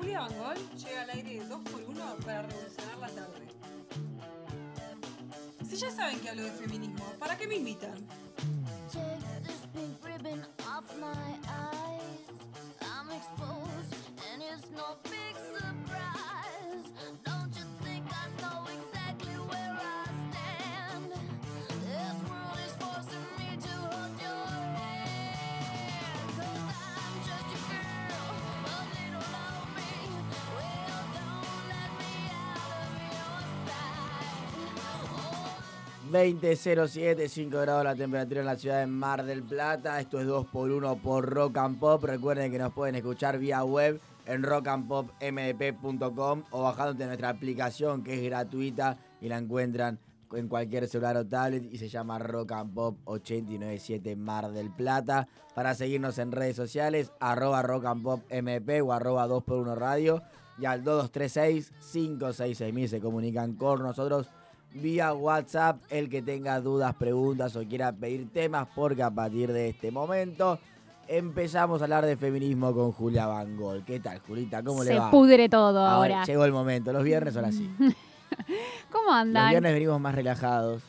Julia Bangol llega al aire 2x1 para revolucionar la tarde. Si ya saben que hablo de feminismo, ¿para qué me invitan? 20.07, 5 grados la temperatura en la ciudad de Mar del Plata. Esto es 2x1 por Rock and Pop. Recuerden que nos pueden escuchar vía web en rockandpopmdp.com o bajándote nuestra aplicación que es gratuita y la encuentran en cualquier celular o tablet y se llama Rock and Pop 897 Mar del Plata. Para seguirnos en redes sociales, arroba Rock and Pop MP o arroba 2x1 Radio y al 2236 566 se comunican con nosotros vía WhatsApp el que tenga dudas, preguntas o quiera pedir temas, porque a partir de este momento empezamos a hablar de feminismo con Julia Bangol. ¿Qué tal, Julita? ¿Cómo le Se va? pudre todo ahora. Llegó el momento. Los viernes son así. ¿Cómo Los andan? viernes venimos más relajados.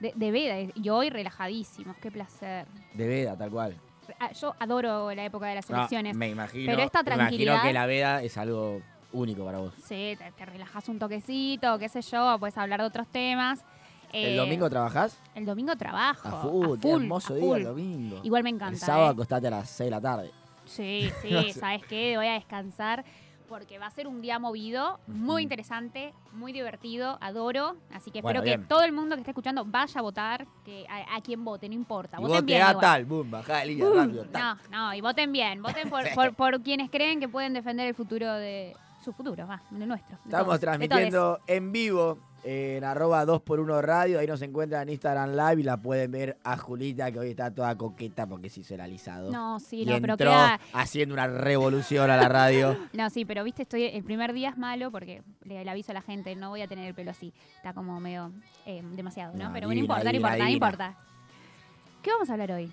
De, de veda, y hoy relajadísimos, qué placer. De veda, tal cual. Ah, Yo adoro la época de las No, elecciones. me imagino. Pero esta me imagino tranquilidad- que la veda es algo único para vos. Sí, te, te relajas un toquecito, qué sé yo, puedes hablar de otros temas. ¿El Eh, domingo trabajás? El domingo trabajo. A full, qué full, hermoso a día full. el domingo. Igual me el encanta. sábado ¿eh? acostate a las 6 de la tarde. Sí, sí, ¿sabes qué? Voy a descansar porque va a ser un día movido, muy interesante, muy divertido, adoro. Así que Bueno, espero que todo el mundo que esté escuchando vaya a votar, que a, a quien vote, no importa. Y voten vos te bien. igual. tal, boom, bajá de línea Uh, rápido. tal. no, no, y voten bien, voten por, por- por quienes creen que pueden defender el futuro de su futuro, va, de nuestro. Estamos todos, transmitiendo en vivo en arroba 2x1 radio. Ahí nos encuentran en Instagram Live y la pueden ver a Julita que hoy está toda coqueta porque se hizo el alisado. No, sí, y no, pero entró queda. haciendo una revolución a la radio. No, sí, pero viste, estoy el primer día es malo porque le, le aviso a la gente, no voy a tener el pelo así. Está como medio eh, demasiado, ¿no? No, pero bueno, no divina, importa, no divina, importa, no importa. ¿Qué vamos a hablar hoy?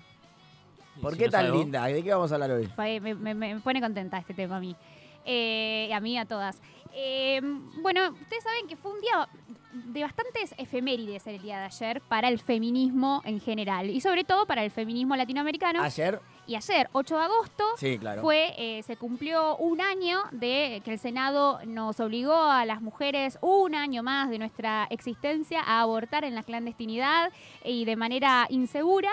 ¿Por Si qué no tan vos. linda? ¿De qué vamos a hablar hoy? Me- me pone contenta este tema a mí. Eh, a mí, a todas. Eh, bueno, ustedes saben que fue un día de bastantes efemérides el día de ayer para el feminismo en general y sobre todo para el feminismo latinoamericano. Ayer, Y ayer, 8 de agosto, sí, claro. fue, eh, se cumplió un año de que el Senado nos obligó a las mujeres un año más de nuestra existencia a abortar en la clandestinidad y de manera insegura.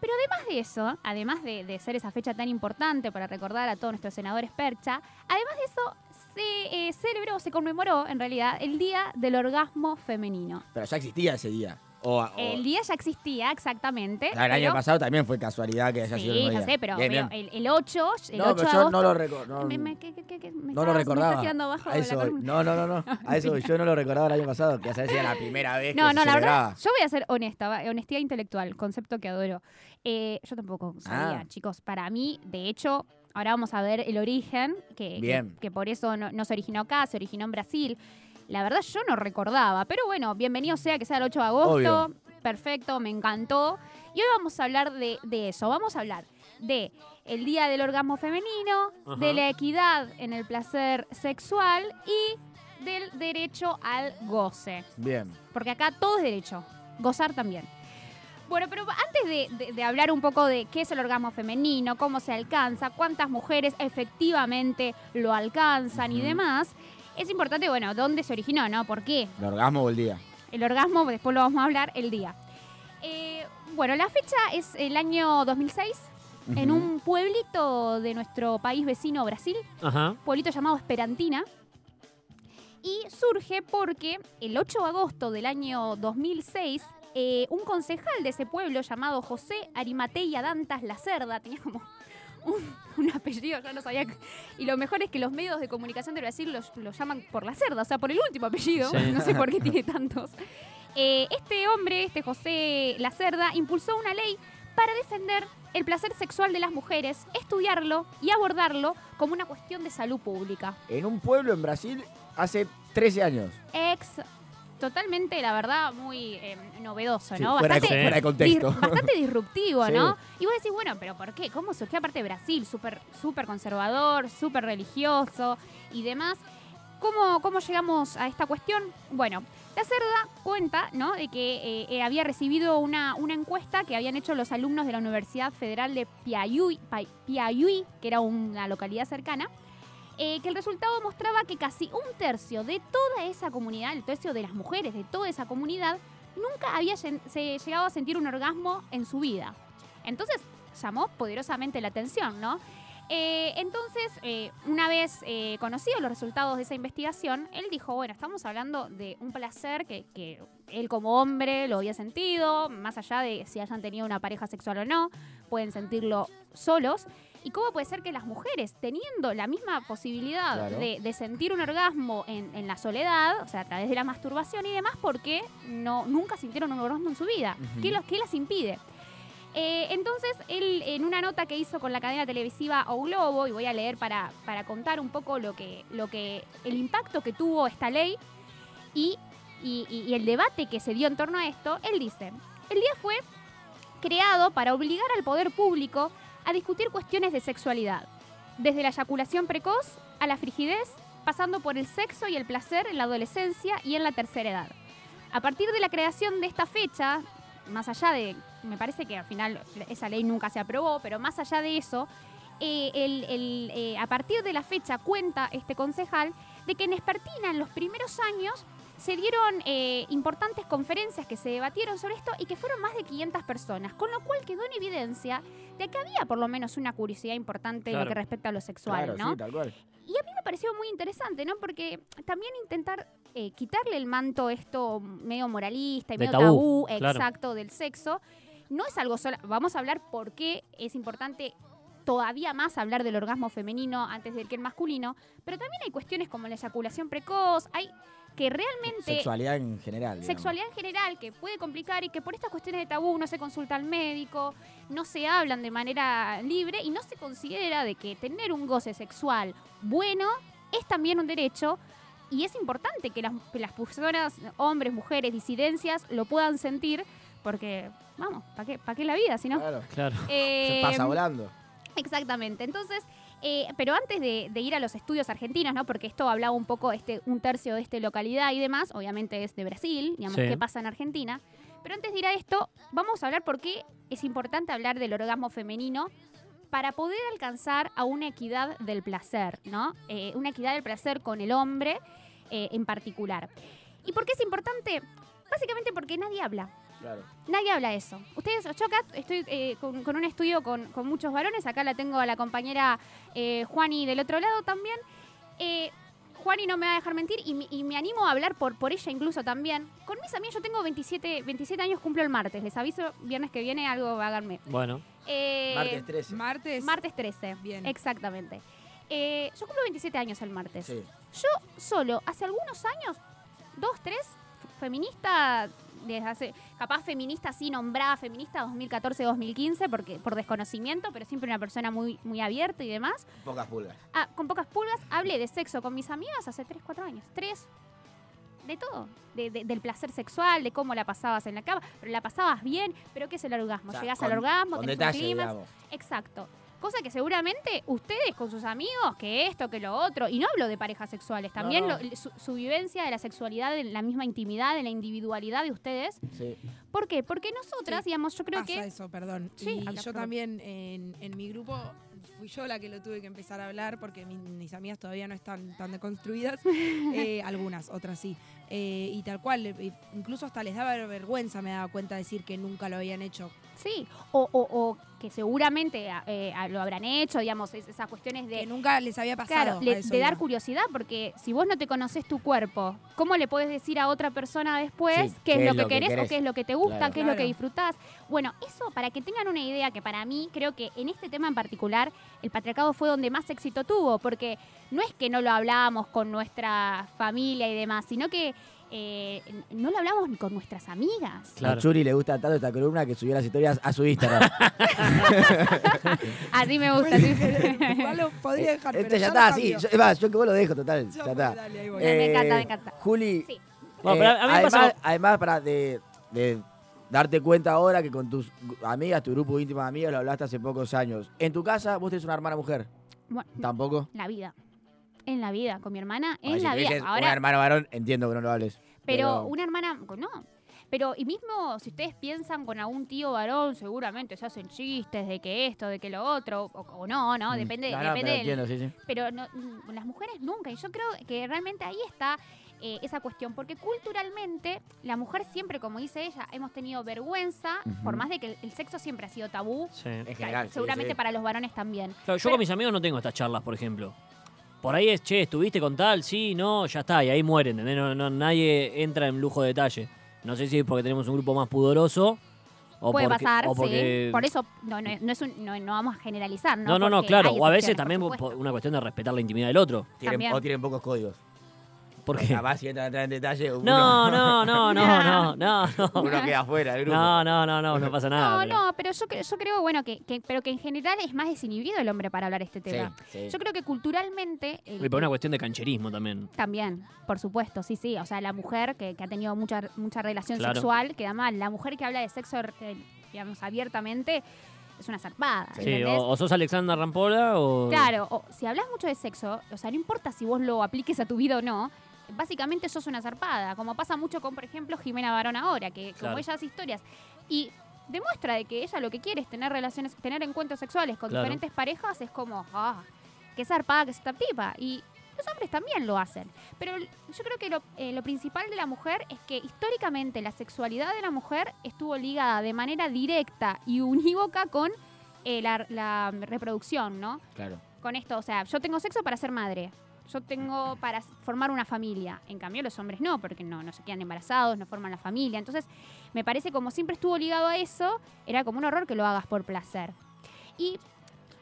Pero además de eso, además de, de ser esa fecha tan importante para recordar a todos nuestros senadores percha, además de eso se eh, celebró, se conmemoró en realidad el Día del Orgasmo Femenino. Pero ya existía ese día. O, o- El día ya existía exactamente. Claro, el año pasado también fue casualidad que haya sido el Sí, mismo día. sé, pero, Bien, pero bien. el, el 8, el No, 8 pero yo agosto, no lo recuerdo. me, me- que- que- que- que me No lo estás- me recordaba. abajo a de la. No, no, no, no. A eso. Yo no lo recordaba el año pasado, que esa era la primera vez que No, se no, la celebraba. verdad, yo voy a ser honesta, honestidad intelectual, concepto que adoro. Eh, yo tampoco sabía, Ah. chicos. Para mí, de hecho, ahora vamos a ver el origen, que, que- Bien. que por eso no, no se originó acá, se originó en Brasil. La verdad, yo no recordaba, pero bueno, bienvenido sea que sea el 8 de agosto. Obvio. Perfecto, me encantó. Y hoy vamos a hablar de, de eso, vamos a hablar de el Día del Orgasmo Femenino, Ajá. de la equidad en el placer sexual y del derecho al goce. Bien. Porque acá todo es derecho. Gozar también. Bueno, pero antes de, de- de hablar un poco de qué es el orgasmo femenino, cómo se alcanza, cuántas mujeres efectivamente lo alcanzan y demás, es importante, bueno, dónde se originó, ¿no? ¿Por qué? El orgasmo o el día. El orgasmo, después lo vamos a hablar, el día. Eh, bueno, la fecha es el año 2006, en un pueblito de nuestro país vecino Brasil, Ajá. pueblito llamado Esperantina. Y surge porque el 8 de agosto del año 2006, eh, un concejal de ese pueblo llamado José Arimateia Dantas Lacerda, tenía como un, un apellido, yo no sabía. que- Y lo mejor es que los medios de comunicación de Brasil los- lo llaman por Lacerda, o sea, por el último apellido, Sí. no sé por qué tiene tantos. Eh, este hombre, este José Lacerda, impulsó una ley para defender el placer sexual de las mujeres, estudiarlo y abordarlo como una cuestión de salud pública. En un pueblo en Brasil hace 13 años. Ex totalmente, la verdad, muy eh, novedoso, Sí, ¿no? fuera, de, Bastante- fuera de contexto. dis- bastante disruptivo, Sí. ¿no? Y vos decís, bueno, pero ¿por qué? ¿Cómo surgió aparte Brasil? Súper súper conservador, súper religioso y demás. ¿Cómo, ¿Cómo llegamos a esta cuestión? Bueno, la Cerda cuenta ¿no? de que eh, eh, había recibido una, una encuesta que habían hecho los alumnos de la Universidad Federal de Piayuy, que era una localidad cercana, eh, que el resultado mostraba que casi un tercio de toda esa comunidad, el tercio de las mujeres de toda esa comunidad, nunca había se llegado a sentir un orgasmo en su vida. Entonces llamó poderosamente la atención, ¿no? Eh, entonces, eh, una vez conocidos los resultados de esa investigación, él dijo, bueno, estamos hablando de un placer que él como hombre lo había sentido, más allá de si hayan tenido una pareja sexual o no, pueden sentirlo solos. ¿Y cómo puede ser que las mujeres, teniendo la misma posibilidad Claro. de, de sentir un orgasmo en, en la soledad, o sea, a través de la masturbación y demás, ¿por qué no, nunca sintieron un orgasmo en su vida? Ujú. ¿Qué, los, ¿Qué las impide? Eh, entonces, él en una nota que hizo con la cadena televisiva O Globo, y voy a leer para, para contar un poco lo que, lo que, el impacto que tuvo esta ley y, y- y- y el debate que se dio en torno a esto, él dice, el día fue creado para obligar al poder público a discutir cuestiones de sexualidad, desde la eyaculación precoz a la frigidez, pasando por el sexo y el placer en la adolescencia y en la tercera edad. A partir de la creación de esta fecha, más allá de, me parece que al final esa ley nunca se aprobó, pero más allá de eso, eh, eh, a partir de la fecha cuenta este concejal de que en Espertina en los primeros años se dieron eh, importantes conferencias que se debatieron sobre esto y que fueron más de 500 personas, con lo cual quedó en evidencia de que había por lo menos una curiosidad importante en lo Claro. que respecta a lo sexual, Claro, ¿no? sí, tal cual. Y a mí me pareció muy interesante, ¿no? Porque también intentar eh, quitarle el manto esto medio moralista y De medio tabú, tabú, claro. exacto, del sexo, no es algo solo. Vamos a hablar por qué es importante todavía más hablar del orgasmo femenino antes del que el masculino, pero también hay cuestiones como la eyaculación precoz, hay que realmente Sexualidad en general. digamos. sexualidad en general que puede complicar y que por estas cuestiones de tabú no se consulta al médico, no se hablan de manera libre y no se considera de que tener un goce sexual bueno es también un derecho y es importante que las, que las personas, hombres, mujeres, disidencias, lo puedan sentir porque, vamos, ¿para qué, pa' qué la vida si no? Claro. Claro. Se Eh, pasa volando. Exactamente. Entonces, eh, pero antes de, de ir a los estudios argentinos, ¿no? Porque esto hablaba un poco, este, un tercio de esta localidad y demás, obviamente es de Brasil, digamos, Sí. qué pasa en Argentina. Pero antes de ir a esto, vamos a hablar por qué es importante hablar del orgasmo femenino para poder alcanzar a una equidad del placer, ¿no? Eh, una equidad del placer con el hombre eh, en particular. ¿Y por qué es importante? Básicamente porque nadie habla. Claro. Nadie habla de eso. Ustedes, yo acá estoy eh, con, con un estudio con, con muchos varones. Acá la tengo a la compañera eh, Juani del otro lado también. Eh, Juani no me va a dejar mentir y, me- y me animo a hablar por, por ella incluso también. Con mis amigas, yo tengo 27, 27 años, cumplo el martes. Les aviso, viernes que viene algo háganme. Bueno, Eh, Martes 13. Martes. martes 13. Bien. Exactamente. Eh, yo cumplo 27 años el martes. Sí. Yo solo, hace algunos años, dos, tres, feminista, desde hace, capaz feminista así nombrada, feminista 2014-2015, porque por desconocimiento, pero siempre una persona muy, muy abierta y demás. Pocas pulgas. Ah, con pocas pulgas, hablé de sexo con mis amigas hace 3, 4 años. Tres. De todo. De- de- del placer sexual, de cómo la pasabas en la cama. Pero la pasabas bien, pero ¿qué es el orgasmo? O sea, Llegás con- al orgasmo, Con tenés un. Exacto. Cosa que seguramente ustedes con sus amigos, que esto, que lo otro, y no hablo de parejas sexuales, también no. lo- su, su vivencia de la sexualidad, en la misma intimidad, en la individualidad de ustedes. Sí. ¿Por qué? Porque nosotras, Sí, digamos, yo creo Pasa que... eso, perdón. Sí, y yo perdón. también en, en mi grupo fui yo la que lo tuve que empezar a hablar porque mi- mis amigas todavía no están tan deconstruidas. Eh, algunas, otras sí. Eh, y tal cual, eh, incluso hasta les daba vergüenza, me daba cuenta decir que nunca lo habían hecho. Sí, o, o- o que seguramente eh, lo habrán hecho, digamos, es- esas cuestiones de... Que nunca les había pasado. Claro, a le- eso de dar curiosidad, porque si vos no te conoces tu cuerpo, ¿cómo le puedes decir a otra persona después Sí, qué, es lo que querés o qué es lo que te gusta, Claro. qué es lo que disfrutás? Bueno, eso para que tengan una idea que para mí creo que en este tema en particular el patriarcado fue donde más éxito tuvo, porque no es que no lo hablábamos con nuestra familia y demás, sino que eh, no lo hablamos ni con nuestras amigas. Claro. A Churi le gusta tanto esta columna que subió las historias a su Instagram. Así me gusta. sí. Igual lo podría dejar, este pero ya está, sí. Yo, es más, yo que vos lo dejo, total. Ya Ya fue, está. dale, ahí voy. Me encanta, me encanta. Juli, Sí. Bueno, Eh, pero a mí me además, para de, de darte cuenta ahora que con tus amigas, tu grupo íntimo de amigas, lo hablaste hace pocos años. En tu casa, vos tenés una hermana mujer. Bueno, ¿Tampoco? la vida. En la vida, con mi hermana, en si la vida. un Ahora, hermano varón, entiendo que no lo hables. pero una hermana, no. Pero, y mismo si ustedes piensan con algún tío varón, seguramente se hacen chistes de que esto, de que lo otro, o, o no, ¿no? Mm. Depende, No, no, depende pero entiendo, sí, sí. pero no- mm, las mujeres nunca. Y yo creo que realmente ahí está eh, esa cuestión, porque culturalmente la mujer siempre, como dice ella, hemos tenido vergüenza, por más de que el, el sexo siempre ha sido tabú, Sí. En general, sí, seguramente sí. para los varones también. Claro, yo Pero- con mis amigos no tengo estas charlas, por ejemplo. Por ahí es, che, ¿estuviste con tal? Sí, no, ya está, y ahí mueren, ¿entendés? No, no- nadie entra en lujo de detalle. No sé si es porque tenemos un grupo más pudoroso o Puede porque, pasar, o porque- sí. Por eso no, no, no es un- no, no vamos a generalizar, ¿no? No, no, no, claro. O a veces también por una cuestión de respetar la intimidad del otro. Tienen- o tienen pocos códigos. ¿Por qué? Capaz si entran a entrar en detalle, uno, No, no, no, no, no, no, no. uno queda fuera del grupo. No, no, no, no, no pasa nada. No, pero- no, pero yo, yo creo, bueno, que, que- pero que en general es más desinhibido el hombre para hablar este tema. sí. Yo creo que culturalmente... el- Y por una cuestión de cancherismo también. También, por supuesto, sí, sí. O sea, la mujer que, que ha tenido mucha, mucha relación Claro. sexual queda mal. La mujer que habla de sexo, eh, digamos, abiertamente es una zarpada. Sí, o sos Alexandra Rampola o. Claro, o si hablas mucho de sexo, o sea, no importa si vos lo apliques a tu vida o no, básicamente sos una zarpada, como pasa mucho con, por ejemplo, Jimena Barón ahora, que Claro. como ella hace historias y demuestra de que ella lo que quiere es tener relaciones, tener encuentros sexuales con Claro. diferentes parejas, es como, ah, qué zarpada que es esta tipa. Y los hombres también lo hacen. Pero yo creo que lo, eh, lo principal de la mujer es que históricamente la sexualidad de la mujer estuvo ligada de manera directa y unívoca con eh, la, la reproducción, ¿no? Claro. con esto, o sea, yo tengo sexo para ser madre. Yo tengo para formar una familia. En cambio, los hombres no, porque no, no se quedan embarazados, no forman la familia. Entonces, me parece como siempre estuvo ligado a eso, era como un horror que lo hagas por placer. Y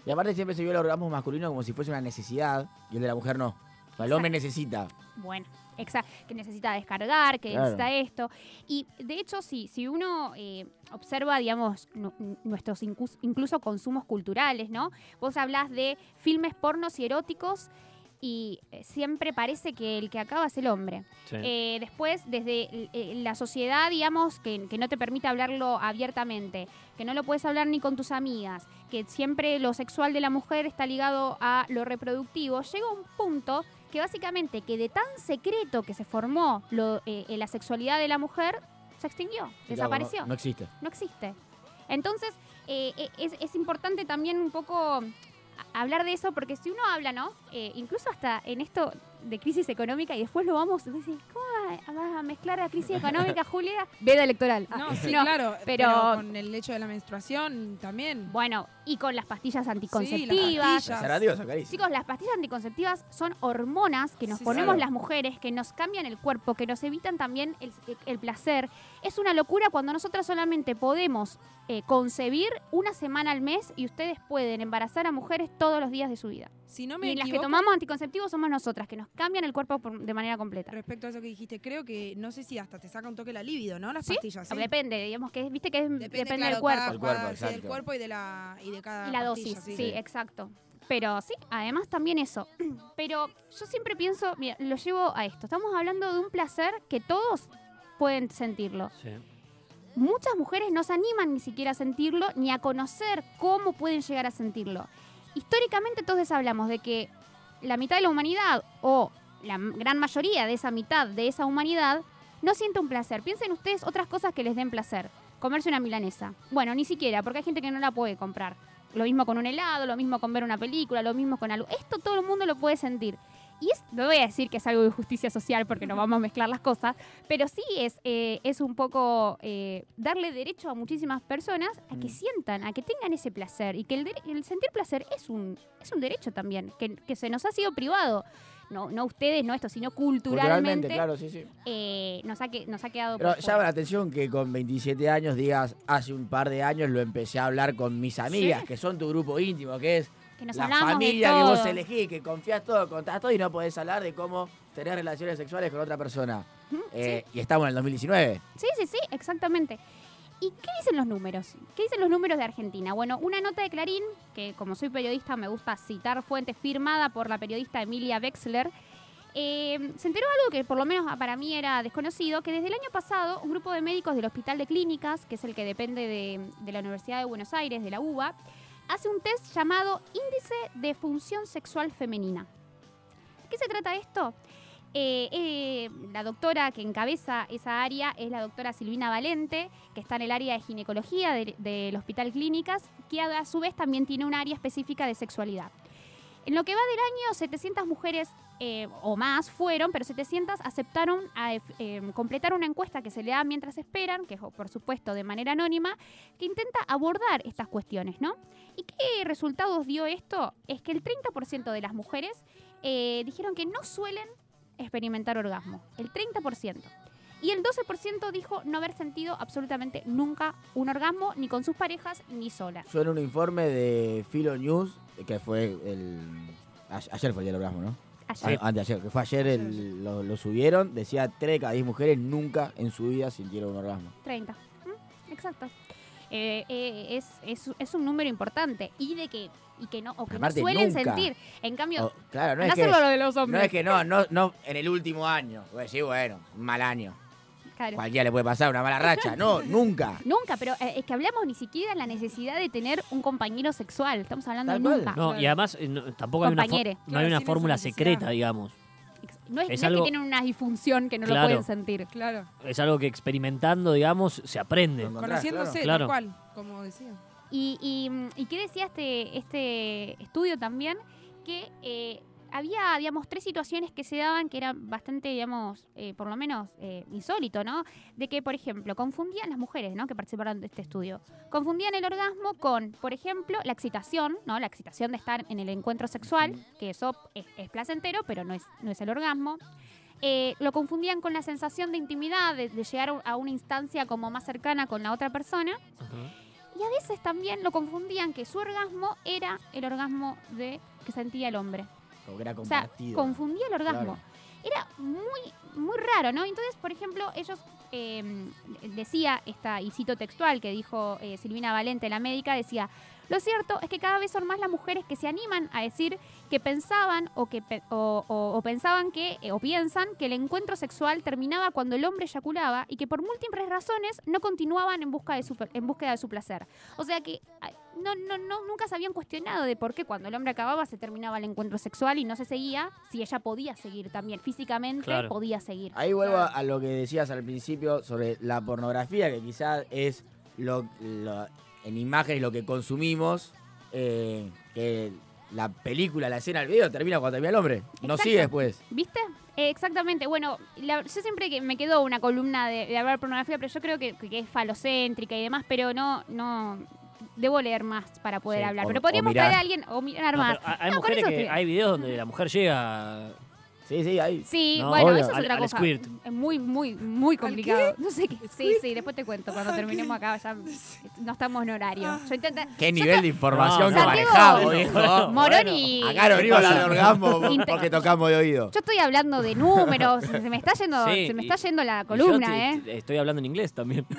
Y aparte siempre se vio el orgasmo masculino como si fuese una necesidad y el de la mujer no. O sea, el hombre necesita. bueno, exacto, que necesita descargar, que Claro. necesita esto. Y de hecho, sí, si uno eh, observa, digamos, nuestros incluso consumos culturales, ¿no? Vos hablás de filmes pornos y eróticos y eh, siempre parece que el que acaba es el hombre. Sí. Eh, después, desde eh, la sociedad, digamos, que, que no te permite hablarlo abiertamente, que no lo puedes hablar ni con tus amigas, que siempre lo sexual de la mujer está ligado a lo reproductivo, llega un punto que básicamente que de tan secreto que se formó lo, eh, la sexualidad de la mujer, se extinguió, Sí, desapareció No, no existe. no existe. Entonces, eh, es, es importante también un poco hablar de eso, porque si uno habla, ¿no? Eh, incluso hasta en esto de crisis económica, y después lo vamos ¿cómo a mezclar la crisis económica, Julia? Veda electoral. No, Ah, sí, no, claro. pero- Pero, con el hecho de la menstruación también. Bueno, y con las pastillas Sí, anticonceptivas. las pastillas. Chicos, las pastillas anticonceptivas son hormonas que nos Sí, ponemos claro. las mujeres, que nos cambian el cuerpo, que nos evitan también el, el placer. Es una locura cuando nosotras solamente podemos eh, concebir una semana al mes y ustedes pueden embarazar a mujeres todos los días de su vida. Si no me y las que equivoco, tomamos anticonceptivos somos nosotras, que nos cambian el cuerpo por- de manera completa. respecto a eso que dijiste, creo que no sé si hasta te saca un toque la libido, ¿no? Las ¿Sí? pastillas. ¿sí? Depende, digamos que viste que es- depende, claro, del cuerpo. cada- El cuerpo, cada- sí, del cuerpo y de la y de cada Y la pastilla, dosis, sí, Sí. exacto. Pero sí, además también eso. Pero yo siempre pienso, mira, lo llevo a esto. Estamos hablando de un placer que todos pueden sentirlo. Sí. Muchas mujeres no se animan ni siquiera a sentirlo, ni a conocer cómo pueden llegar a sentirlo. Históricamente todos hablamos de que la mitad de la humanidad, o la gran mayoría de esa mitad de esa humanidad, no siente un placer. Piensen ustedes otras cosas que les den placer. Comerse una milanesa. Bueno, ni siquiera, porque hay gente que no la puede comprar. Lo mismo con un helado, lo mismo con ver una película, lo mismo con algo. Esto todo el mundo lo puede sentir. Y es, no voy a decir que es algo de justicia social porque no vamos a mezclar las cosas, pero sí es, eh, es un poco eh, darle derecho a muchísimas personas a que Mm. sientan, a que tengan ese placer y que el, sentir placer es un, es un derecho también, que, que se nos ha sido privado. No, no ustedes, no esto, sino culturalmente, Culturalmente, claro, sí, sí. eh, nos, ha, que- nos ha quedado Pero llama la atención que con 27 años digas, hace un par de años lo empecé a hablar con mis amigas, que son tu grupo íntimo, que es que nos la familia de que vos todo. elegís, que confías todo, contás todo y no podés hablar de cómo tener relaciones sexuales con otra persona. Eh, Y estamos en el 2019. Sí, sí, sí, exactamente. ¿Y qué dicen los números? ¿Qué dicen los números de Argentina? Bueno, una nota de Clarín, que como soy periodista me gusta citar fuentes firmada por la periodista Emilia Wexler, eh, se enteró algo que por lo menos para mí era desconocido, que desde el año pasado un grupo de médicos del Hospital de Clínicas, que es el que depende de, de la Universidad de Buenos Aires, de la UBA, hace un test llamado Índice de Función Sexual Femenina. ¿De qué se trata esto? Eh, eh, la doctora que encabeza esa área es la doctora Silvina Valente, que está en el área de ginecología de- del Hospital Clínicas, que a su vez también tiene un área específica de sexualidad. En lo que va del año, 700 mujeres eh, o más fueron, pero 700 aceptaron a, eh, completar una encuesta que se le da mientras esperan, que es por supuesto de manera anónima, que intenta abordar estas cuestiones, ¿no? ¿Y qué resultados dio esto? Es que el 30% de las mujeres eh, dijeron que no suelen experimentar orgasmo, el 30%. Y el 12% dijo no haber sentido absolutamente nunca un orgasmo, ni con sus parejas, ni solas. Yo en un informe de Philo News, que fue el. Ayer fue el orgasmo, ¿no? Ayer. Ah, Anteayer, que fue ayer, el- lo, lo subieron. Decía 3 de cada 10 mujeres nunca en su vida sintieron un orgasmo. 30. ¿Mm? Exacto. Eh, eh, es, es, es un número importante. Y de que, y que no, o que no Aparte, suelen nunca. sentir. En cambio, O- claro, no andá es, a que, lo de los no hombres. es que no, no, no en el último año. A decir, bueno, un mal año. Claro. Cualquiera le puede pasar una mala racha. No, nunca. Nunca, pero eh, es que hablamos ni siquiera de la necesidad de tener un compañero sexual. Estamos hablando Tal de cual. nunca. No, y además eh, no- tampoco hay una, Compañere. no hay una sin fórmula necesidad. secreta, digamos. No es, Es no es algo- que tienen una disfunción que no lo pueden sentir. Claro. Es algo que experimentando, digamos, se aprende. Lo encontrás, Conociéndose, Claro. tal cual, como decía. Y, y, mm, ¿y qué decía este, este estudio también? Que eh, había, digamos, tres situaciones que se daban que eran bastante, digamos, eh, por lo menos eh, insólito, ¿no? De que, por ejemplo, confundían las mujeres, ¿no? Que participaron de este estudio. Confundían el orgasmo con, por ejemplo, la excitación, ¿no? La excitación de estar en el encuentro sexual, que eso es, es placentero, pero no es, no es el orgasmo. Eh, lo confundían con la sensación de intimidad, de, de llegar a una instancia como más cercana con la otra persona. Y a veces también lo confundían que su orgasmo era el orgasmo de que sentía el hombre. O sea, confundía el orgasmo. Claro. Era muy, muy raro, ¿no? Entonces, por ejemplo, ellos eh, decía esta, y cito textual que dijo eh, Silvina Valente, la médica, decía, lo cierto es que cada vez son más las mujeres que se animan a decir que pensaban o que o, o- o pensaban que eh, o piensan que el encuentro sexual terminaba cuando el hombre eyaculaba y que por múltiples razones no continuaban en busca de su, en búsqueda de su placer. O sea que no, no, no, nunca se habían cuestionado de por qué cuando el hombre acababa se terminaba el encuentro sexual y no se seguía, si ella podía seguir también, físicamente Claro. podía seguir. Ahí vuelvo a, a lo que decías al principio sobre la pornografía, que quizás es lo, lo- en imágenes lo que consumimos, eh, que la película, la escena, el video termina cuando termina el hombre. No Exacto. sigue después. ¿Viste? Eh, exactamente. Bueno, la- yo siempre que me quedo una columna de, de hablar de pornografía, pero yo creo que, que es falocéntrica y demás, pero no, no debo leer más para poder Sí, hablar. o- pero podríamos traer a alguien o mirar No, más. hay No, mujeres eso que hay videos donde la mujer llega Sí, sí, ahí. Sí, No, bueno, obvio. eso es Al- otra al cosa. squirt. Es muy, muy, muy complicado. No sé qué. Sí, sí, después te cuento cuando terminemos acá. Ya no estamos en horario. Yo intento. Qué nivel de información No, que no. manejamos, viejo. Moroni. Acá no venimos a hablar de orgasmo Inte- porque tocamos de oído. Yo estoy hablando de números. Se me está yendo, Sí, se me está yendo la columna, ¿eh? Estoy hablando en inglés también.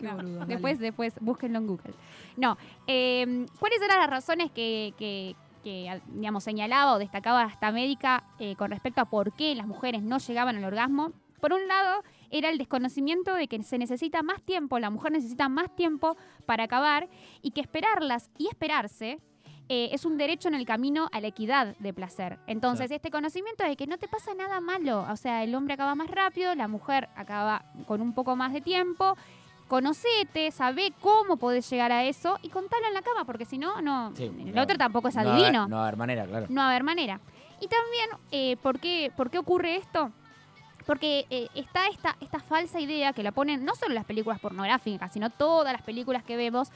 Dale. Después, después, búsquenlo en Google. No, eh, ¿cuáles eran las razones que, que- que, digamos, señalaba o destacaba esta médica eh, con respecto a por qué las mujeres no llegaban al orgasmo? Por un lado, era el desconocimiento de que se necesita más tiempo, la mujer necesita más tiempo para acabar y que esperarlas y esperarse eh, es un derecho en el camino a la equidad de placer. Entonces, este conocimiento de que no te pasa nada malo, o sea, el hombre acaba más rápido, la mujer acaba con un poco más de tiempo, conocete, sabe cómo podés llegar a eso y contalo en la cama, porque si no, no, Sí, el no. otro tampoco es No adivino. No va a haber manera, claro. No va a haber manera. Y también, eh, ¿por, qué, ¿por qué ocurre esto? Porque eh, está esta, esta falsa idea que la ponen no solo las películas pornográficas, sino todas las películas que vemos,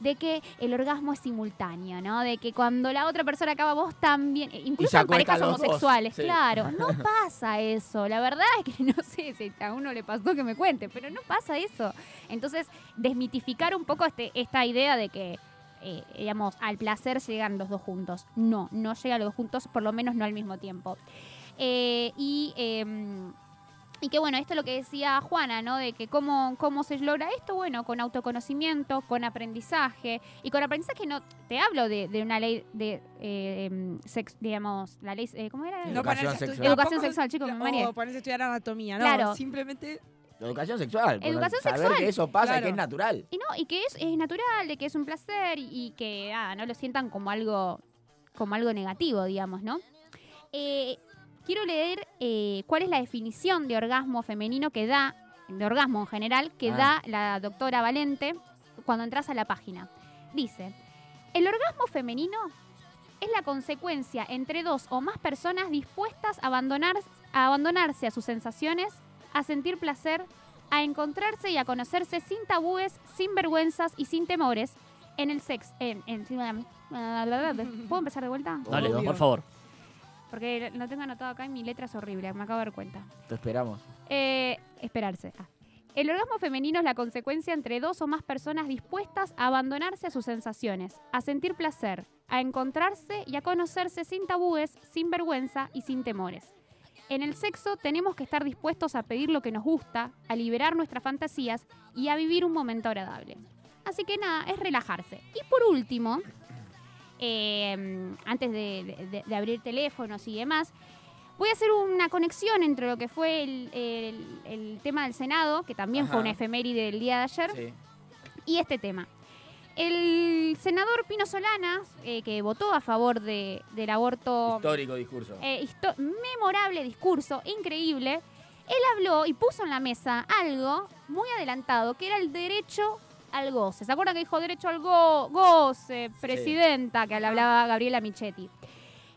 de que el orgasmo es simultáneo, ¿no? De que cuando la otra persona acaba vos también, eh, incluso en parejas homosexuales, sí. claro, no pasa eso. La verdad es que no sé si a uno le pasó que me cuente, pero no pasa eso. Entonces, desmitificar un poco este, esta idea de que eh, digamos, al placer llegan los dos juntos. No, no llegan los dos juntos, por lo menos no al mismo tiempo. Eh, y em, Y que bueno, esto es lo que decía Juana, ¿no? De que cómo, cómo se logra esto, bueno, con autoconocimiento, con aprendizaje. Y con aprendizaje no, te hablo de, de una ley de, eh, em, sex- digamos, la ley, eh, ¿cómo era? No Educación sexual. Educación sexual, chicos, me mareé. O ponerse a estudiar anatomía, ¿no? Claro. Simplemente Educación sexual. Educación saber sexual. que eso pasa y que es natural. Y no, y que es, es natural, de que es un placer y, y que ah, no lo sientan como algo, como algo negativo, digamos, ¿no? Eh, quiero leer eh, cuál es la definición de orgasmo femenino que da, de orgasmo en general, que Ah. da la doctora Valente cuando entras a la página. Dice, el orgasmo femenino es la consecuencia entre dos o más personas dispuestas a, abandonar, a abandonarse a sus sensaciones, a sentir placer, a encontrarse y a conocerse sin tabúes, sin vergüenzas y sin temores en el sexo. En, en- ¿Puedo empezar de vuelta? Dale, por favor. Porque lo tengo anotado acá y mi letra es horrible, me acabo de dar cuenta. Te esperamos. Eh, esperarse. Ah. El orgasmo femenino es la consecuencia entre dos o más personas dispuestas a abandonarse a sus sensaciones, a sentir placer, a encontrarse y a conocerse sin tabúes, sin vergüenza y sin temores. En el sexo tenemos que estar dispuestos a pedir lo que nos gusta, a liberar nuestras fantasías y a vivir un momento agradable. Así que nada, es relajarse. Y por último, eh, antes de, de- de abrir teléfonos y demás, voy a hacer una conexión entre lo que fue el, el- el tema del Senado, que también fue una efeméride del día de ayer, Sí. y este tema. El senador Pino Solanas, eh, que votó a favor de- del aborto, Histórico discurso. eh, histo- memorable discurso, increíble, él habló y puso en la mesa algo muy adelantado, que era el derecho al goce. ¿Se acuerdan que dijo derecho al go- goce, presidenta, que le hablaba Gabriela Michetti?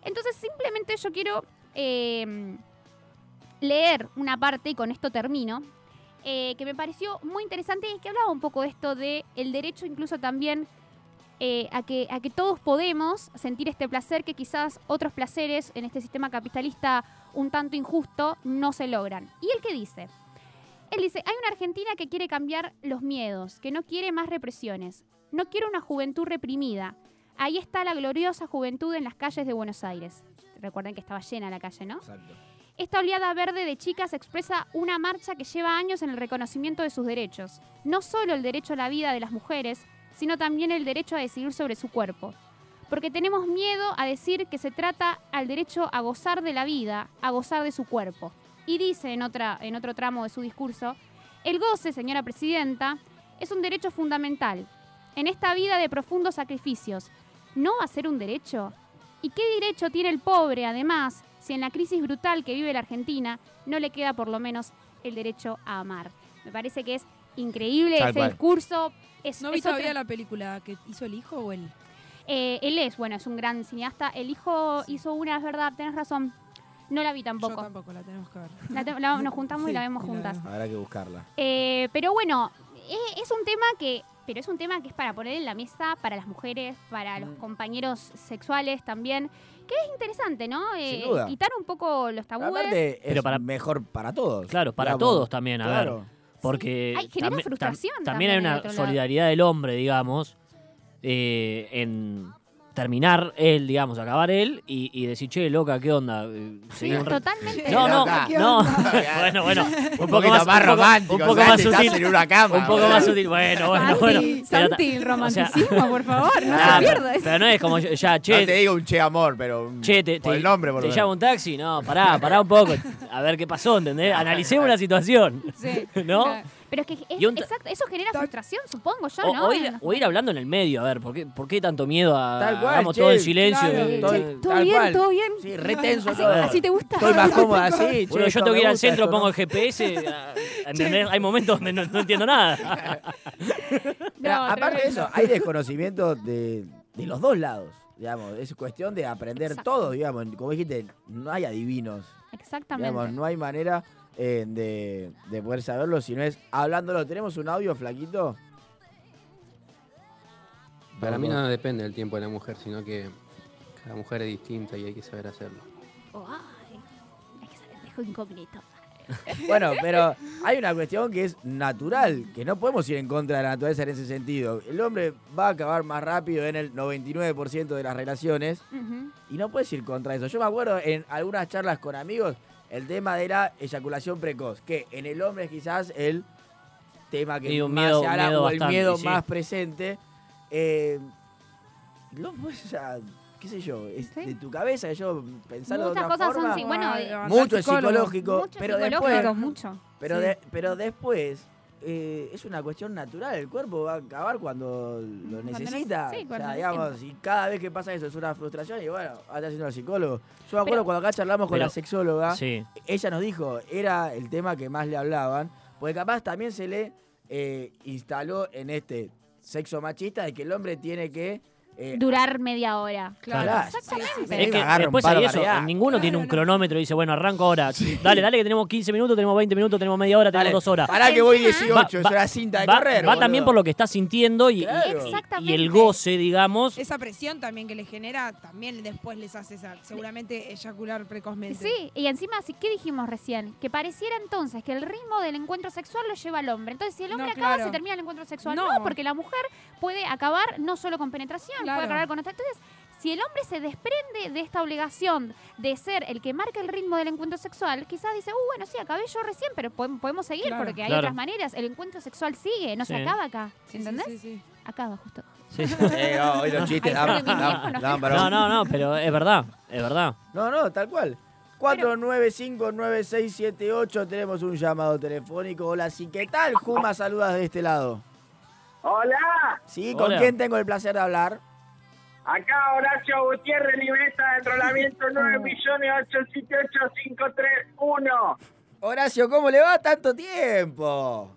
Entonces, simplemente yo quiero eh, leer una parte, y con esto termino, eh, que me pareció muy interesante y que hablaba un poco de esto de el derecho incluso también eh, a, que, a que todos podemos sentir este placer que quizás otros placeres en este sistema capitalista un tanto injusto no se logran. ¿Y él qué dice? Él dice, hay una Argentina que quiere cambiar los miedos, que no quiere más represiones, no quiere una juventud reprimida. Ahí está la gloriosa juventud en las calles de Buenos Aires. Recuerden que estaba llena la calle, ¿no? Exacto. Esta oleada verde de chicas expresa una marcha que lleva años en el reconocimiento de sus derechos. No solo el derecho a la vida de las mujeres, sino también el derecho a decidir sobre su cuerpo. Porque tenemos miedo a decir que se trata al derecho a gozar de la vida, a gozar de su cuerpo. Y dice en, otra, en otro tramo de su discurso, el goce, señora presidenta, es un derecho fundamental. En esta vida de profundos sacrificios, ¿no va a ser un derecho? ¿Y qué derecho tiene el pobre, además, si en la crisis brutal que vive la Argentina no le queda por lo menos el derecho a amar? Me parece que es increíble Tal ese cual. discurso. Es, ¿No vi otra- todavía la película que hizo el hijo o él? Eh, él es, bueno, es un gran cineasta. El hijo hizo una, es verdad, tenés razón. No la vi Yo tampoco. tampoco, la tenemos que ver. La te- la- nos juntamos y Sí, la vemos y la juntas. Habrá que buscarla. Eh, pero bueno, eh, es un tema que. Pero es un tema que es para poner en la mesa para las mujeres, para los Mm. compañeros sexuales también. Que es interesante, ¿no? Eh, Sin duda. quitar un poco los tabúes. Aparte, es Pero para- mejor para todos. Claro, para digamos. todos también, a Claro. ver. Porque Ay, genera también- tam- frustración también, también hay una lado. solidaridad del hombre, digamos, eh, en terminar él, digamos, acabar él y, y decir, che, loca, ¿qué onda? Eh, Sí, un re- totalmente. No, no, Loca. no. bueno, bueno. Un, Un, poco poquito más, más, un poco- romántico. Un poco más sutil. en una cama. Un poco más sutil. Bueno, bueno, bueno. Santi, Pero Santi, el o sea, romanticismo, por favor, no ah, se pierda. eso. Pero no es como, ya, No che, te digo un che amor, pero un- Che, te, por te- el nombre, por te menos. un taxi. No, pará, pará un poco. A ver qué pasó, ¿entendés? Analicemos la situación. Sí, ¿No? claro. Pero es que es, Y un ta- exacto, eso genera frustración, supongo yo, O, ¿no? o ir, o ir hablando en el medio, a ver, ¿por qué, por qué tanto miedo a Tal cual, hagamos che, todo en silencio? claro, y- Estoy- Che, ¿Todo tal bien? cual. ¿Todo bien? Sí, retenso ¿Así, todo. así te gusta? Estoy más cómoda así. che, Bueno, yo tengo que ir al centro, esto pongo no. el GPS. Hay momentos donde no, no entiendo nada. No, aparte de eso, hay desconocimiento de, de los dos lados. Digamos, es cuestión de aprender Exacto. todo, digamos. Como dijiste, no hay adivinos. Exactamente. Digamos, no hay manera eh, de, de poder saberlo si no es hablándolo. ¿Tenemos un audio, flaquito? Para mí no depende del tiempo de la mujer, sino que cada mujer es distinta y hay que saber hacerlo. Oh, ay, hay que saber, dejo incógnito. Bueno, pero hay una cuestión que es natural, que no podemos ir en contra de la naturaleza en ese sentido. El hombre va a acabar más rápido en el 99% de las relaciones y no puedes ir contra eso. Yo me acuerdo en algunas charlas con amigos el tema de la eyaculación precoz, que en el hombre es quizás el tema que un más miedo- se miedo o el bastante, miedo sí. más presente. Eh, no, pues, o sea, qué sé yo, es Sí. de tu cabeza, yo pensarlo de Muchas otra cosas son forma, sí, bueno, Ay, eh, mucho es psicológico, mucho pero psicológico, después, mucho. pero, Sí. de- pero después eh, es una cuestión natural, el cuerpo va a acabar cuando lo Cuando necesita. neces- sí, o cuando sea, lo digamos, y cada vez que pasa eso es una frustración y bueno, anda haciendo al psicólogo. Yo me acuerdo Pero- cuando acá charlamos con pero- la sexóloga, Sí. ella nos dijo, era el tema que más le hablaban, porque capaz también se le eh, instaló en este sexo machista de que el hombre tiene que... eh, Durar media hora. Claro. Sí, Es que después hay eso, ninguno tiene un cronómetro y dice, bueno, arranco ahora. Dale, dale, que tenemos 15 minutos, tenemos 20 minutos, tenemos media hora, tenemos dale, dos horas. Pará que voy Encima- 18, Va- es una cinta de Va, correr. va boludo. también por lo que está sintiendo y, y- Claro. y- Exactamente. y el goce, digamos. Esa presión también que le genera, también después les hace esa, seguramente eyacular precozmente. Sí, y encima, ¿qué dijimos recién? Que pareciera entonces que el ritmo del encuentro sexual lo lleva al hombre. Entonces, si el hombre No, acaba, claro. se termina el encuentro sexual. No. No. porque la mujer puede acabar no solo con penetración, Claro. puede acabar con otra. Entonces, si el hombre se desprende de esta obligación de ser el que marca el ritmo del encuentro sexual, quizás dice, uh, bueno, sí, acabé yo recién, pero podemos, seguir Claro. porque hay Claro. otras maneras. El encuentro sexual sigue, no se acaba acá. Sí, ¿Entendés? sí, sí. Acaba justo. Sí. Eh, oh, hoy los chistes Ay, no No, no, no, pero es verdad, es verdad. No, no, tal cual. 4959678 tenemos un llamado telefónico. Hola, sí, ¿qué tal? Juma, saludas de este lado. Hola, Sí, ¿con Hola. quién tengo el placer de hablar? Acá Horacio Gutiérrez, libreta de enrolamiento 9.878.531. Horacio, ¿cómo le va tanto tiempo?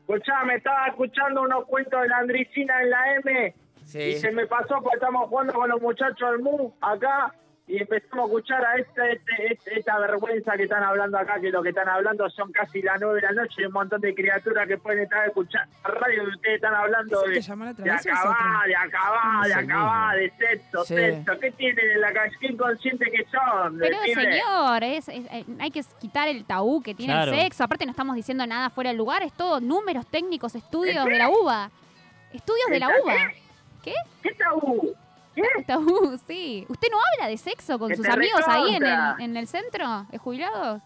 Escuchame, estaba escuchando unos cuentos de la Andricina en la M Sí. y se me pasó porque estamos jugando con los muchachos del MU acá y empezamos a escuchar a este, este- este- esta vergüenza que están hablando acá, que lo que están hablando son casi las nueve de la noche y un montón de criaturas que pueden estar escuchando la radio y ustedes están hablando ¿Es el de, que de acabar, de acabar, de acabar, de sexo, Sí. sexo. ¿Qué tienen en la calle? ¿Qué inconsciente que son? Pero Decime. señor, es, es- eh, hay que quitar el tabú que tiene Claro. el sexo. Aparte no estamos diciendo nada fuera del lugar, es todo números técnicos, estudios ¿Qué? de la UBA. Estudios de la ¿Está UBA. ¿Qué tabú? ¿Qué? Tabú, sí. ¿Usted no habla de sexo con Que sus amigos ahí en el, en el centro de jubilados?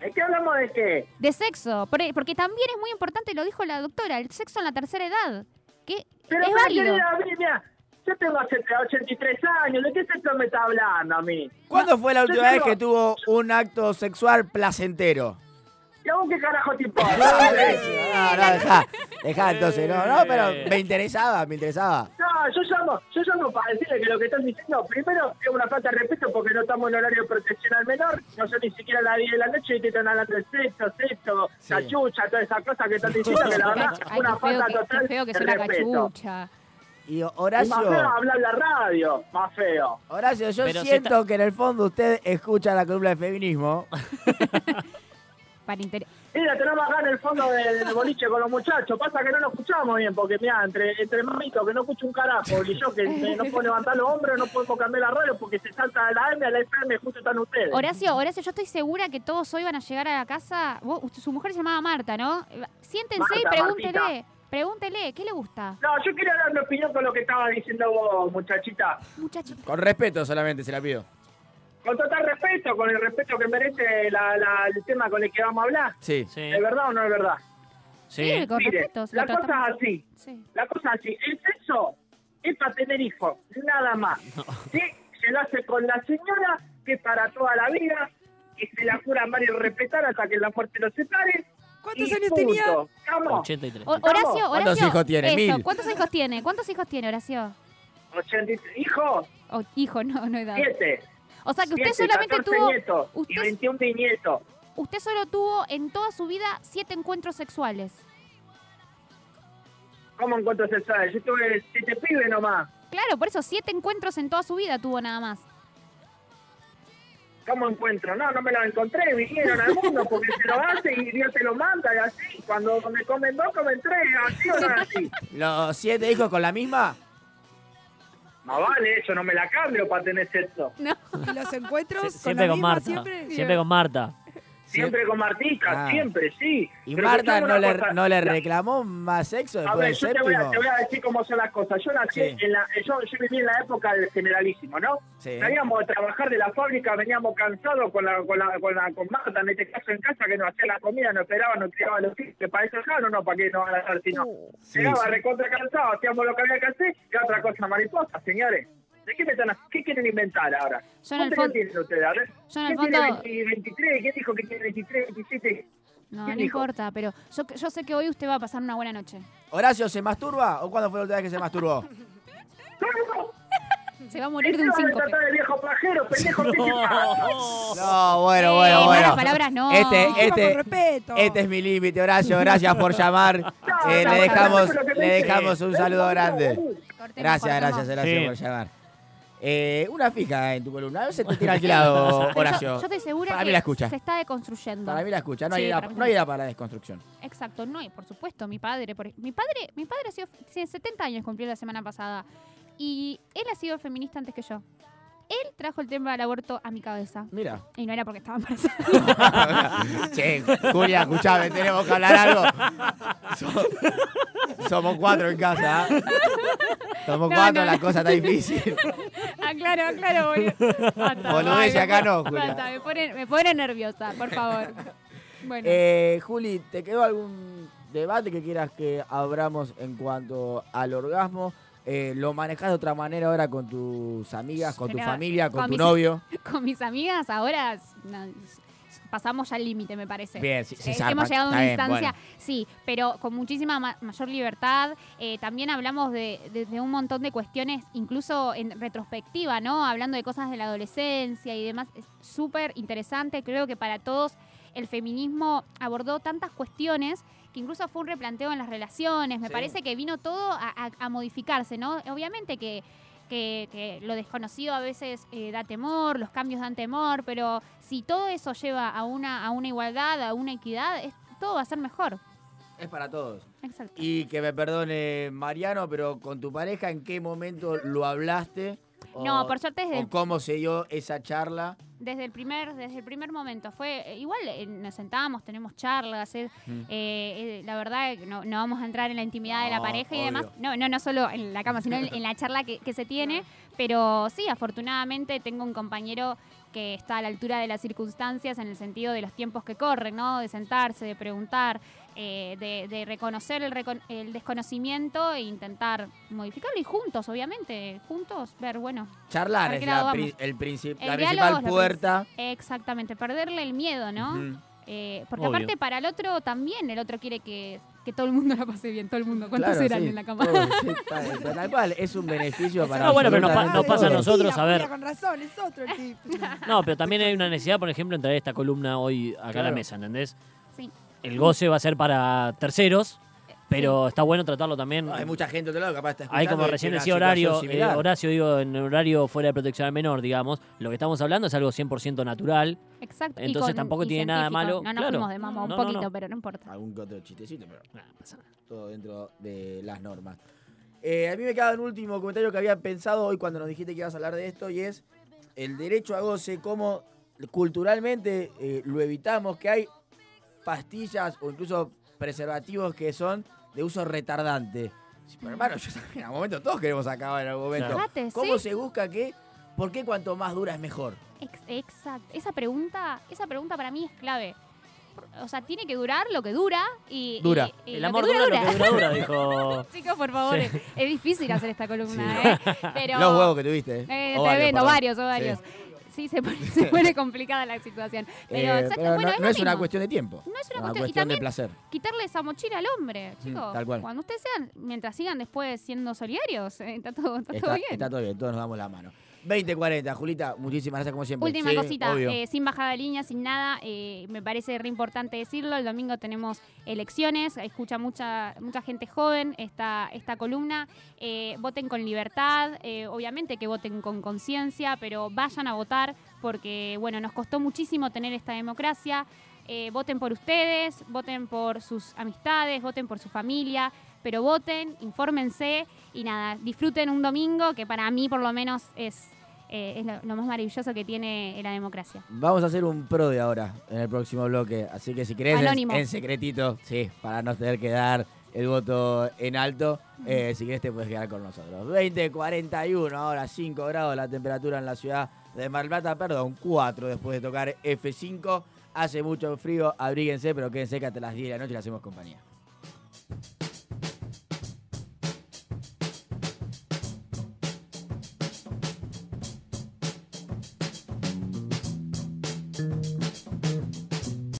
¿De qué hablamos de qué? De sexo, por- porque también es muy importante, lo dijo la doctora, el sexo en la tercera edad. Que Pero es válido. querida, mira, yo tengo 83 años, ¿de qué sexo me está hablando a mí? ¿Cuándo fue la yo última vez tengo- que tuvo un acto sexual placentero? ¿Y a vos qué carajo te importa? No, no, dejá, dejá entonces, no, no, pero me interesaba, me interesaba. Yo llamo, yo llamo para decirle que lo que están diciendo, primero, es una falta de respeto porque no estamos en horario de protección al menor, no son ni siquiera las 10 de la noche y te están hablando de sexo, sexo, Sí. cachucha, todas esas cosas que están diciendo que la verdad Ay, una falta que, total feo que de respeto. cachucha. Y Y más feo Horacio, hablar en la radio, más feo. Horacio, yo Pero siento que en el fondo usted escucha la columna de feminismo. Para inter- Mira, tenemos acá en el fondo del, boliche con los muchachos. Pasa que no nos escuchamos bien, porque mira, entre, entre mamitos que no escucho un carajo y yo que no puedo levantar los hombros, no podemos cambiar la radio porque se salta de la M a la FM y justo están ustedes. Horacio, Horacio, yo estoy segura que todos hoy van a llegar a la casa. Vos- usted- su mujer se llamaba Marta, ¿no? Siéntense y pregúntele. Martita. Pregúntele, ¿qué le gusta? No, yo quería dar mi opinión con lo que estaba diciendo vos, muchachita. Muchachita. Con respeto solamente se la pido. Con total respeto, con el respeto que merece la- la- el tema con el que vamos a hablar. Sí. Sí, ¿Es verdad o no es verdad? sí. con Mire, respeto. la lo cosa tratamos. es así. Sí. La cosa es así. El sexo es para tener hijos, nada más. ¿Sí? Se lo hace con la señora, que es para toda la vida, que se la jura amar y respetar hasta que la muerte los separe. ¿Cuántos y años punto. tenía? ¿Estamos? 83. O- Horacio, ¿Cuántos Horacio. hijos tiene? eso, Mil. ¿Cuántos hijos tiene? ¿Cuántos hijos tiene, Horacio? 83 hijos, O hijo, no, no edad. 7. O sea que usted 7, solamente 14 tuvo. nietos y usted- 21 bisnietos. Usted solo tuvo en toda su vida siete encuentros sexuales. ¿Cómo encuentro sexuales? Yo tuve 7 pibes nomás. Claro, por eso siete encuentros en toda su vida tuvo nada más. ¿Cómo encuentro? No, no me los encontré, vinieron al mundo porque se lo hace y Dios se lo manda y así. Cuando me comen dos, comen tres, así o no así. ¿Los siete hijos con la misma? Más vale eso, no me la cambio para tener sexo. No. ¿Y los encuentros Sie- con siempre la con misma Marta. siempre? Siempre con Marta. Siempre con Martica, Ah. siempre, sí. ¿Y Pero Marta no le, cosa, no le la- reclamó más sexo A después ver, del yo te voy, a, te voy a decir cómo son las cosas. Yo nací Sí. en la, yo, yo viví en la época del generalísimo, ¿no? Sí. Salíamos a trabajar de la fábrica, veníamos cansados con la, con la, con la, con Marta, en este caso en casa, que nos hacía la comida, nos esperaba, nos tiraba los que para eso ya no, no, para qué no van a hacer si no. Sí, Llegaba recontra cansado, hacíamos lo que había que hacer, y otra cosa mariposa, señores. ¿De qué me están hac- ¿Qué quieren inventar ahora? Yo en el ¿Cuántos años fondo- ustedes? A ver. yo en el ¿Quién tiene fondo- 20 23? ¿Quién dijo que tiene 23, 27? No, ¿Quién no dijo? importa, pero yo, yo sé que hoy usted va a pasar una buena noche. ¿Horacio se masturba o cuándo fue la última vez que se masturbó? No, no, no. Se va a morir de ¿Qué un síncope. tratar de viejo pajero, pendejo? ¿Qué te pasa? No, bueno, Eh, bueno, bueno. malas palabras no. Este, este, este es mi límite, Horacio. Gracias por llamar. Eh, no, le dejamos, le dejamos un saludo grande. Gracias, gracias, Horacio, Sí. por llamar. Eh, una fija en tu columna. No se te tira alquilado, Pero yo, Horacio. yo estoy segura Para que mí la escucha. se está deconstruyendo. Para mí la escucha. No hay, edad, no hay edad para la desconstrucción. Exacto, no, y por supuesto, mi padre, por- mi padre, mi padre ha sido, tiene 70 años, cumplió la semana pasada, y él ha sido feminista antes que yo. Él trajo el tema del aborto a mi cabeza, Mira. y no era porque estaba embarazada. che, Julia, escuchame, tenemos que hablar algo. So- somos cuatro en casa. Somos No, cuatro, no, la no. cosa está difícil. aclaro, aclaro, boludo. Basta, acá no, Julia. basta, me pone, me pone nerviosa, por favor. Bueno, Eh, Juli, ¿te quedó algún debate que quieras que abramos en cuanto al orgasmo? Eh, ¿Lo manejas de otra manera ahora con tus amigas, con tu familia, con, con tu mis- novio? con mis amigas ahora pasamos ya el límite, me parece. Bien, sí, se Eh, zarpa, hemos llegado a una bien, instancia, bueno. sí, pero con muchísima ma- mayor libertad. Eh, también hablamos de, de- de un montón de cuestiones, incluso en retrospectiva, ¿no? Hablando de cosas de la adolescencia y demás. Es súper interesante. Creo que para todos el feminismo abordó tantas cuestiones que incluso fue un replanteo en las relaciones. Me Sí. parece que vino todo a, a- a modificarse, ¿no? Obviamente que que, que lo desconocido a veces eh, da temor, los cambios dan temor, pero si todo eso lleva a una, a una igualdad, a una equidad, es- todo va a ser mejor. Es para todos. Exacto. Y que me perdone Mariano, pero con tu pareja, ¿en qué momento lo hablaste? O- No, por suerte desde o el, cómo se dio esa charla. desde el primer desde el primer momento fue eh, igual eh, nos sentábamos, tenemos charlas, eh, Mm. eh, eh, la verdad que no, no vamos a entrar en la intimidad de la pareja y demás, no, no, no solo en la cama, sino en, en la charla que, que se tiene, pero sí, afortunadamente tengo un compañero que está a la altura de las circunstancias en el sentido de los tiempos que corren, ¿no? De sentarse, de preguntar, eh, de, de reconocer el, recon- el desconocimiento e intentar modificarlo y juntos, obviamente, juntos ver, bueno, Charlar ¿Para es la, pri- el princip- El la diálogo principal puerta. exactamente, perderle el miedo, ¿no? Eh, porque Obvio. aparte para el otro también, el otro quiere que, que todo el mundo la pase bien, todo el mundo. ¿Cuántos Claro, eran sí, en la cama? todo, sí, tal, cual, es un beneficio para No, bueno, pero nos pa- nos pasa a nosotros a ver. Con razón, es otro el tipo. No, pero también hay una necesidad, por ejemplo, en traer esta columna hoy acá a la mesa, ¿entendés? Sí. El goce va a ser para terceros, pero está bueno tratarlo también. Hay mucha gente de otro lado que capaz está escuchando como recién decía Horario, eh. Horacio digo, en horario fuera de protección al menor, digamos, lo que estamos hablando es algo 100% natural. Exacto. Entonces con- tampoco tiene nada malo, No nos claro. fuimos de mamá un No, poquito, no. pero no importa. Algún otro chistecito, pero no pasa nada. todo dentro de las normas. Eh, a mí me queda un último comentario que había pensado hoy cuando nos dijiste que ibas a hablar de esto y es el derecho a goce, cómo culturalmente eh, lo evitamos, que hay pastillas o incluso preservativos que son de uso retardante. Sí, pero hermano, yo también, en algún momento todos queremos acabar en algún momento. Claro. ¿Cómo sí. se busca que? ¿Por qué cuanto más dura es mejor? Ex- Exacto. Esa pregunta, esa pregunta para mí es clave. O sea, tiene que durar lo que dura y. Dura. y- y El amor dura, lo que dura, dura, dijo. Chicos, por favor, Sí. es, difícil hacer esta columna, ¿eh? Pero, Los huevos que tuviste. Eh, O tremendo, perdón. varios, o varios. Sí, se, pone, se pone complicada la situación. Pero, Eh, exacto, pero bueno, no, es no es una cuestión de tiempo. No es una una cuestión. Y de placer. quitarle esa mochila al hombre, Mm, chicos. tal cual. Cuando ustedes sean, mientras sigan después siendo solidarios, eh, está todo, está todo Está, bien. está todo bien, todos nos damos la mano. 2040, Julita, muchísimas gracias como siempre. Última Sí, cosita, eh, sin bajada de línea, sin nada, eh, me parece re importante decirlo. El domingo tenemos elecciones, escucha mucha mucha gente joven esta, esta columna. Eh, voten con libertad, eh, obviamente que voten con conciencia, pero vayan a votar porque, bueno, nos costó muchísimo tener esta democracia. Eh, voten por ustedes, voten por sus amistades, voten por su familia, pero voten, infórmense y nada, disfruten un domingo que para mí por lo menos es, eh, es lo, lo más maravilloso que tiene la democracia. Vamos a hacer un pro de ahora en el próximo bloque. Así que si querés, en, secretito, sí, para no tener que dar el voto en alto, eh, si querés te puedes quedar con nosotros. 20, 41, ahora 5 grados la temperatura en la ciudad de Mar Plata, perdón, 4 después de tocar F5. Hace mucho frío, abríguense, pero quédense que hasta las 10 de la noche le hacemos compañía.